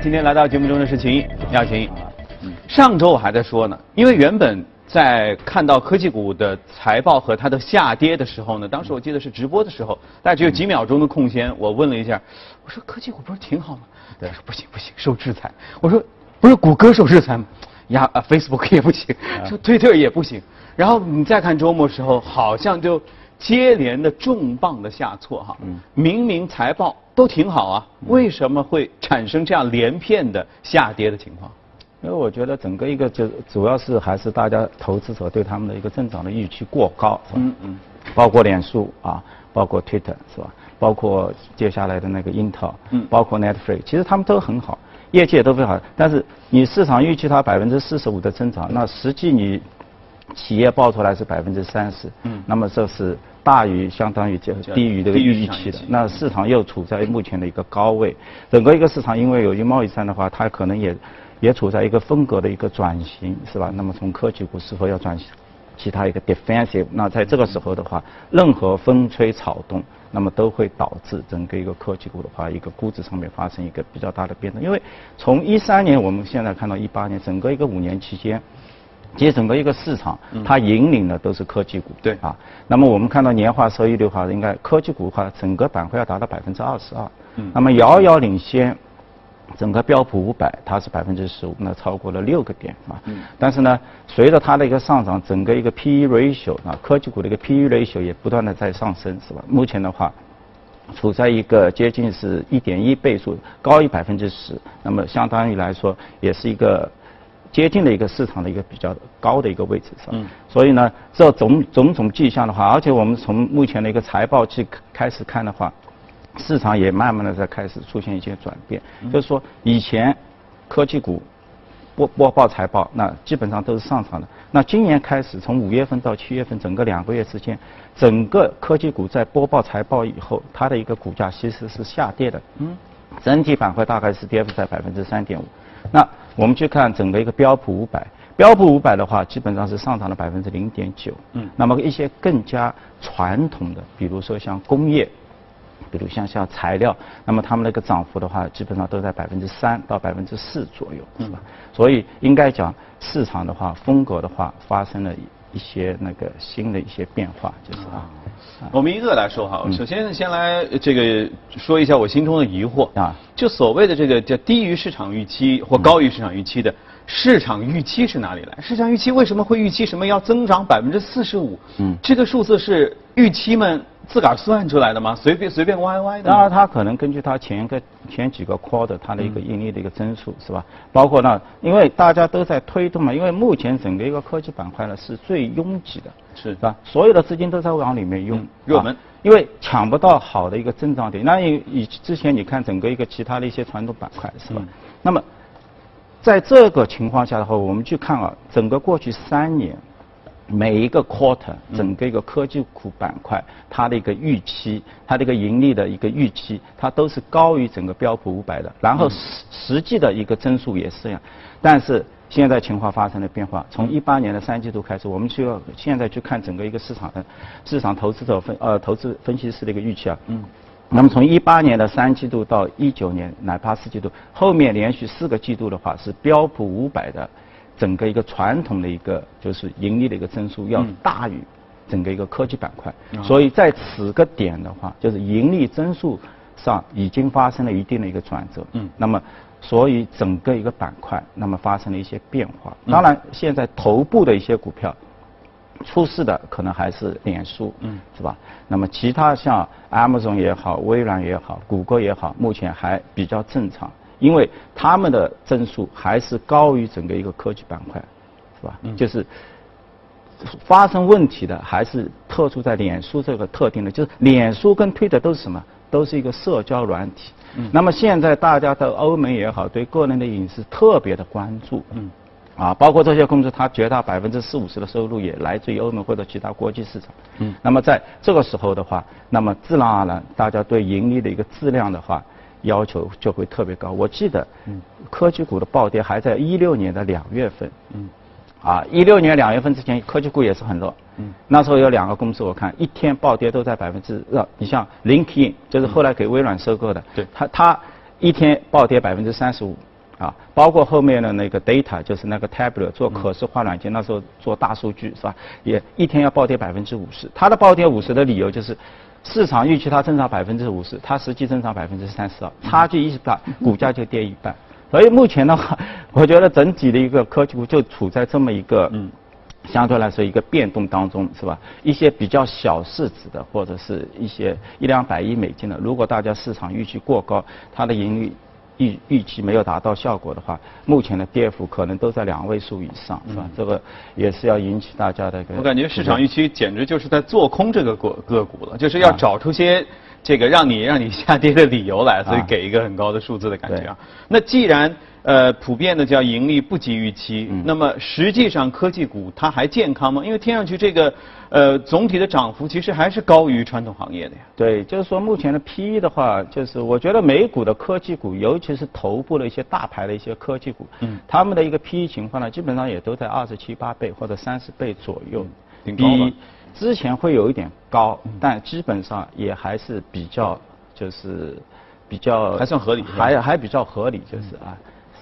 今天来到节目中的是秦毅，你好，秦毅。上周我还在说呢，因为原本在看到科技股的财报和它的下跌的时候呢，当时我记得是直播的时候，大概只有几秒钟的空闲，我问了一下，我说科技股不是挺好吗？他说不行不行，受制裁。我说不是谷歌受制裁吗？呀啊，Facebook 也不行，说推特也不行。然后你再看周末时候，好像就接连的重磅的下挫哈。明明财报都挺好啊，为什么会产生这样连片的下跌的情况？因为我觉得整个一个就主要是还是大家投资者对他们的一个增长的预期过高，是吧？嗯嗯。包括脸书啊，包括 Twitter 是吧？包括接下来的那个 Intel，嗯，包括 Netflix，其实他们都很好，业绩也都非常好。但是你市场预期它百分之四十五的增长，那实际你企业报出来是百分之三十，嗯，那么这是大于相当于就低于这个预期的。那市场又处在目前的一个高位，整个一个市场因为有一贸易战的话，它可能也。也处在一个风格的一个转型，是吧？那么从科技股是否要转型其他一个 defensive？那在这个时候的话，任何风吹草动，那么都会导致整个一个科技股的话，一个估值上面发生一个比较大的变动。因为从一三年我们现在看到一八年，整个一个五年期间，其实整个一个市场它引领的都是科技股，对啊。那么我们看到年化收益率的话，应该科技股的话，整个板块要达到百分之二十二，那么遥遥领先。整个标普五百它是百分之十五，那超过了六个点啊。嗯。但是呢，随着它的一个上涨，整个一个 P/E ratio 啊，科技股的一个 P/E ratio 也不断的在上升，是吧？目前的话，处在一个接近是一点一倍数，高于百分之十，那么相当于来说，也是一个接近的一个市场的一个比较高的一个位置上。嗯。所以呢，这种种种迹象的话，而且我们从目前的一个财报去开始看的话。市场也慢慢的在开始出现一些转变，就是说以前科技股播播报财报，那基本上都是上涨的。那今年开始，从五月份到七月份，整个两个月之间，整个科技股在播报财报以后，它的一个股价其实是下跌的。嗯。整体板块大概是跌幅在百分之三点五。那我们去看整个一个标普五百，标普五百的话，基本上是上涨了百分之零点九。嗯。那么一些更加传统的，比如说像工业。比如像像材料，那么他们那个涨幅的话，基本上都在百分之三到百分之四左右，是吧？所以应该讲市场的话，风格的话，发生了一些那个新的一些变化，就是啊。我们一个来说哈，首先先来这个说一下我心中的疑惑啊，就所谓的这个叫低于市场预期或高于市场预期的。市场预期是哪里来？市场预期为什么会预期什么要增长百分之四十五？嗯，这个数字是预期们自个儿算出来的吗？随便随便歪歪的？当然，它可能根据它前个前几个 quarter 它的一个盈利的一个增速是吧？包括呢，因为大家都在推动嘛，因为目前整个一个科技板块呢是最拥挤的，是是吧？所有的资金都在往里面涌，热门，因为抢不到好的一个增长点。那以以之前你看整个一个其他的一些传统板块是吧？那么。在这个情况下的话，我们去看啊，整个过去三年，每一个 quarter，整个一个科技股板块，它的一个预期，它的一个盈利的一个预期，它都是高于整个标普五百的。然后实实际的一个增速也是这样，但是现在情况发生了变化。从一八年的三季度开始，我们需要现在去看整个一个市场的市场投资者分呃投资分析师的一个预期啊。嗯。那么从一八年的三季度到一九年，哪怕四季度，后面连续四个季度的话，是标普五百的整个一个传统的一个就是盈利的一个增速要大于整个一个科技板块，所以在此个点的话，就是盈利增速上已经发生了一定的一个转折。嗯。那么，所以整个一个板块那么发生了一些变化。当然，现在头部的一些股票。出事的可能还是脸书，嗯，是吧？那么其他像 Amazon 也好，微软也好，谷歌也好，目前还比较正常，因为他们的增速还是高于整个一个科技板块，是吧？嗯，就是发生问题的还是特殊在脸书这个特定的，就是脸书跟推特都是什么？都是一个社交软体。嗯，那么现在大家的欧盟也好，对个人的隐私特别的关注。嗯。啊，包括这些公司，它绝大百分之四五十的收入也来自于欧盟或者其他国际市场。嗯。那么在这个时候的话，那么自然而然，大家对盈利的一个质量的话，要求就会特别高。我记得，嗯，科技股的暴跌还在一六年的两月份。嗯。啊，一六年两月份之前，科技股也是很弱。嗯。那时候有两个公司，我看一天暴跌都在百分之呃，你像 LinkedIn，就是后来给微软收购的。对。它它一天暴跌百分之三十五。啊，包括后面的那个 data，就是那个 tablet 做可视化软件，那时候做大数据是吧？也一天要暴跌百分之五十。它的暴跌五十的理由就是，市场预期它增长百分之五十，它实际增长百分之三十二，差距一大，股价就跌一半。所以目前的话，我觉得整体的一个科技股就处在这么一个嗯。相对来说，一个变动当中是吧？一些比较小市值的，或者是一些一两百亿美金的，如果大家市场预期过高，它的盈利预预期没有达到效果的话，目前的跌幅可能都在两位数以上，是吧？这个也是要引起大家的。我感觉市场预期简直就是在做空这个个个股了，就是要找出些这个让你让你下跌的理由来，所以给一个很高的数字的感觉啊。那既然呃，普遍的叫盈利不及预期。那么实际上科技股它还健康吗？因为听上去这个呃总体的涨幅其实还是高于传统行业的呀。对，就是说目前的 PE 的话，就是我觉得美股的科技股，尤其是头部的一些大牌的一些科技股，嗯，他们的一个 PE 情况呢，基本上也都在二十七八倍或者三十倍左右，比之前会有一点高，但基本上也还是比较就是比较还算合理，还还比较合理，就是啊。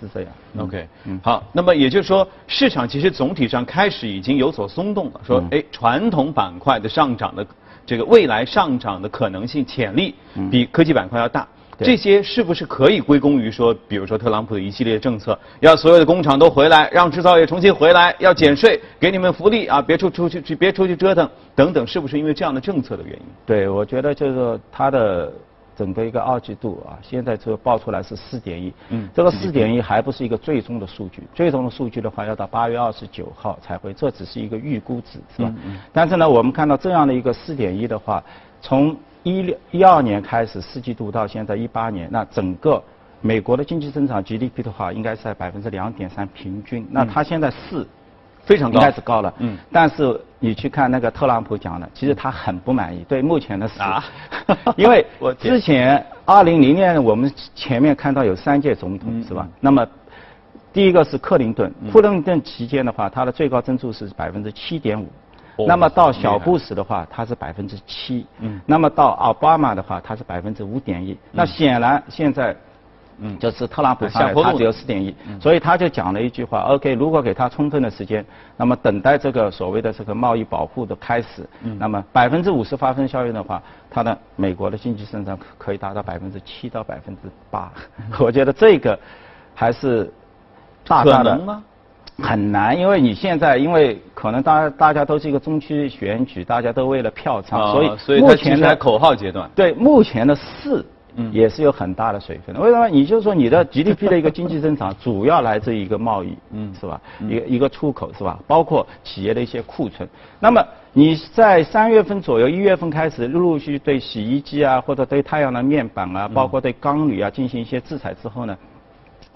是这样，OK，嗯，好，那么也就是说，市场其实总体上开始已经有所松动了，说，哎，传统板块的上涨的这个未来上涨的可能性潜力比科技板块要大，这些是不是可以归功于说，比如说特朗普的一系列政策，要所有的工厂都回来，让制造业重新回来，要减税，给你们福利啊，别出出去，别出去折腾，等等，是不是因为这样的政策的原因？对，我觉得就是他的。整个一个二季度啊，现在这个报出来是四点一，嗯，这个四点一还不是一个最终的数据，最终的数据的话要到八月二十九号才会，这只是一个预估值，是吧？嗯。但是呢，我们看到这样的一个四点一的话，从一六一二年开始四季度到现在一八年，那整个美国的经济增长 GDP 的话，应该是在百分之两点三平均，那它现在四。非常高，应该是高了。嗯，但是你去看那个特朗普讲的，其实他很不满意对目前的事，因为 之前二零零年我们前面看到有三届总统是吧？那么第一个是克林顿，克林顿期间的话，它的最高增速是百分之七点五，那么到小布什的话，它是百分之七，嗯，那么到奥巴马的话，它是百分之五点一，那显然现在。嗯，就是特朗普上来，他只有四点一，所以他就讲了一句话：OK，如果给他充分的时间，那么等待这个所谓的这个贸易保护的开始，那么百分之五十发生效应的话，他的美国的经济增长可以达到百分之七到百分之八。我觉得这个还是大大的吗？很难，因为你现在因为可能大大家都是一个中期选举，大家都为了票仓，所以所以目前在口号阶段。对，目前的四。嗯，也是有很大的水分的。为什么？你就说你的 GDP 的一个经济增长，主要来自于一个贸易，嗯，是吧？一个一个出口，是吧？包括企业的一些库存。那么你在三月份左右、一月份开始，陆陆续续对洗衣机啊，或者对太阳能面板啊，包括对钢铝啊进行一些制裁之后呢，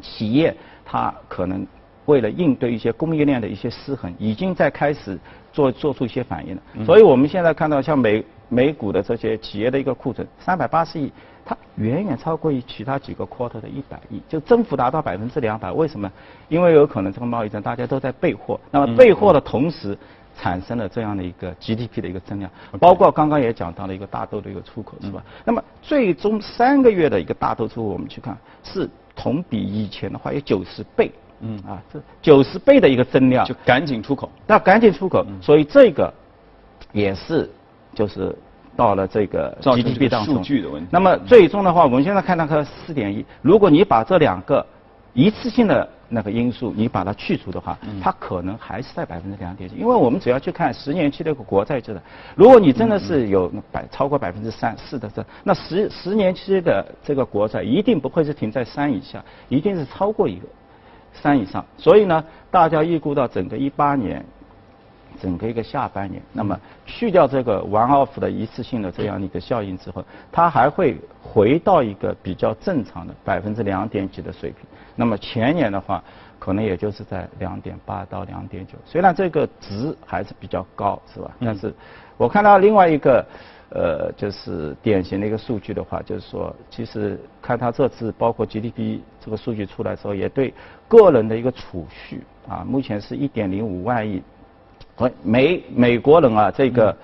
企业它可能为了应对一些供应链的一些失衡，已经在开始做做出一些反应了。所以我们现在看到像美美股的这些企业的一个库存三百八十亿。它远远超过于其他几个 quarter 的一百亿，就增幅达到百分之两百。为什么？因为有可能这个贸易战大家都在备货，那么备货的同时产生了这样的一个 GDP 的一个增量，包括刚刚也讲到了一个大豆的一个出口，是吧？那么最终三个月的一个大豆出口，我们去看是同比以前的话有九十倍，嗯啊，这九十倍的一个增量，就赶紧出口，那赶紧出口，所以这个也是就是。到了这个 GDP 当中，那么最终的话，我们现在看那个四点一，如果你把这两个一次性的那个因素你把它去除的话，它可能还是在百分之两点几。因为我们只要去看十年期的国债制的，如果你真的是有百超过百分之三四的这，那十十年期的这个国债一定不会是停在三以下，一定是超过一个三以上。所以呢，大家预估到整个一八年。整个一个下半年，那么去掉这个 one off 的一次性的这样的一个效应之后，它还会回到一个比较正常的百分之两点几的水平。那么前年的话，可能也就是在两点八到两点九，虽然这个值还是比较高，是吧？但是我看到另外一个呃，就是典型的一个数据的话，就是说，其实看它这次包括 GDP 这个数据出来之后，也对个人的一个储蓄啊，目前是一点零五万亿。美美国人啊，这个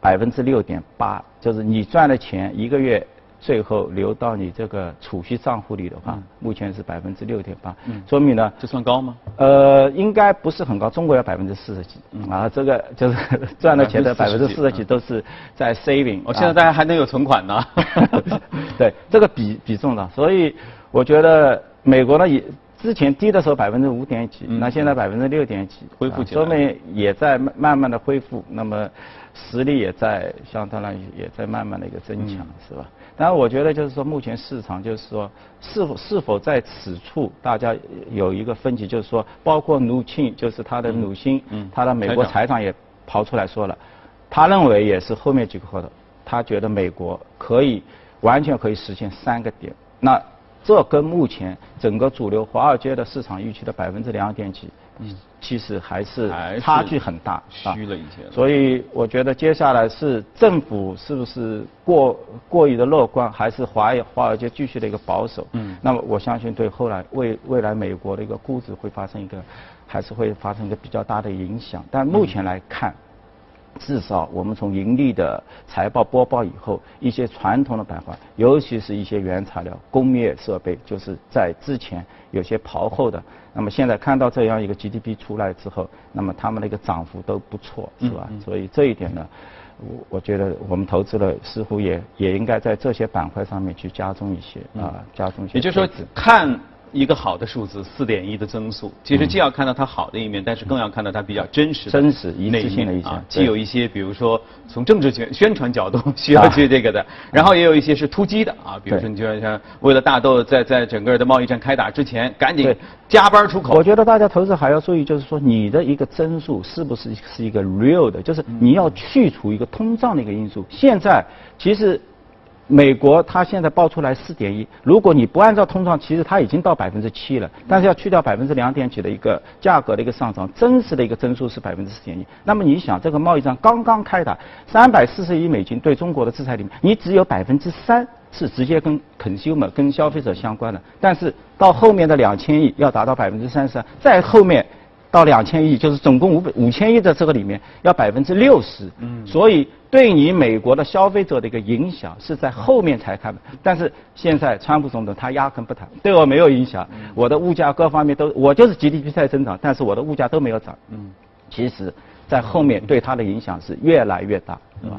百分之六点八，就是你赚的钱一个月最后流到你这个储蓄账户里的话，嗯。目前是百分之六点八，说明呢，这算高吗？呃，应该不是很高，中国要百分之四十几，嗯。啊，这个就是 赚的钱的百分之四十几嗯。都是在 saving，哦，现在大家还能有存款呢。对，这个比比重呢，所以我觉得美国呢也之前低的时候百分之五点几，嗯那现在百分之六点几，恢复起来啊说明也在慢慢慢的恢复，那么实力也在相当于也在慢慢的一个增强，嗯是吧？当然，我觉得就是说，目前市场就是说，是否是否在此处大家有一个分歧，就是说，包括鲁庆，就是他的鲁星，嗯他的美国财长也跑出来说了，他认为也是后面几个合同，他觉得美国可以完全可以实现三个点。那这跟目前整个主流华尔街的市场预期的百分之两点几，其实还是差距很大，啊虚了一些了所以我觉得接下来是政府是不是过过于的乐观，还是华华尔街继续的一个保守？嗯那么我相信对后来未未来美国的一个估值会发生一个，还是会发生一个比较大的影响。但目前来看。至少我们从盈利的财报播报以后，一些传统的板块，尤其是一些原材料、工业设备，就是在之前有些刨后的，那么现在看到这样一个 GDP 出来之后，那么他们的一个涨幅都不错，是吧？所以这一点呢，我我觉得我们投资了似乎也也应该在这些板块上面去加重一些啊，加重一些。也就是说，看一个好的数字四点一的增速，其实既要看到它好的一面，但是更要看到它比较真实真实一那一致性的一些。啊，既有一些比如说从政治宣宣传角度需要去这个的，然后也有一些是突击的啊，比如说你就像为了大豆在在整个的贸易战开打之前，赶紧加班出口。我。觉得大家投资还要注意，就是说你的一个增速是不是是一个 real 的，就是你要去除一个通胀的一个因素。现在其实美国它现在报出来四点一，如果你不按照通胀，其实它已经到百分之七了，但是要去掉百分之两点几的一个价格的一个上涨，真实的一个增速是百分之四点一。那么你想，这个贸易战刚刚开打，三百四十亿美金对中国的制裁里面，你只有百分之三是直接跟 consumer 跟消费者相关的，但是到后面的两千亿要达到百分之三十，再后面到两千亿，就是总共五百五千亿的这个里面要百分之六十。嗯，所以对你美国的消费者的一个影响是在后面才看的。但是现在川普总统他压根不谈，对我没有影响，我的物价各方面都，我就是 GDP 在增长，但是我的物价都没有涨。嗯，其实，在后面对它的影响是越来越大，是吧？